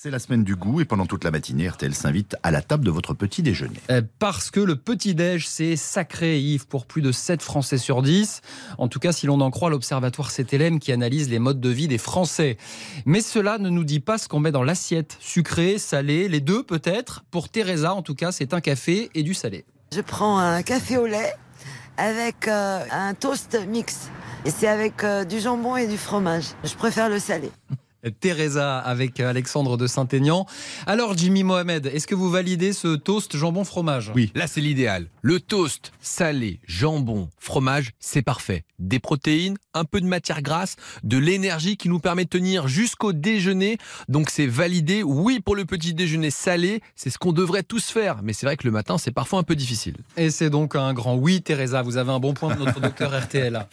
C'est la semaine du goût et pendant toute la matinée, RTL s'invite à la table de votre petit déjeuner. Euh, Parce que le petit-déj, c'est sacré, Yves, pour plus de 7 Français sur 10. En tout cas, si l'on en croit l'Observatoire CTLM qui analyse les modes de vie des Français. Mais cela ne nous dit pas ce qu'on met dans l'assiette. Sucré, salé, les deux peut-être. Pour Teresa, en tout cas, c'est un café et du salé. Je prends un café au lait avec euh, un toast mix. Et c'est avec euh, du jambon et du fromage. Je préfère le salé. Teresa avec Alexandre de Saint-Aignan. Alors, Jimmy Mohamed, est-ce que vous validez ce toast jambon-fromage Oui. Là, c'est l'idéal. Le toast, salé, jambon, fromage, c'est parfait. Des protéines, un peu de matière grasse, de l'énergie qui nous permet de tenir jusqu'au déjeuner. Donc, c'est validé. Oui, pour le petit déjeuner salé, c'est ce qu'on devrait tous faire. Mais c'est vrai que le matin, c'est parfois un peu difficile. Et c'est donc un grand oui, Teresa. Vous avez un bon point de notre docteur RTL.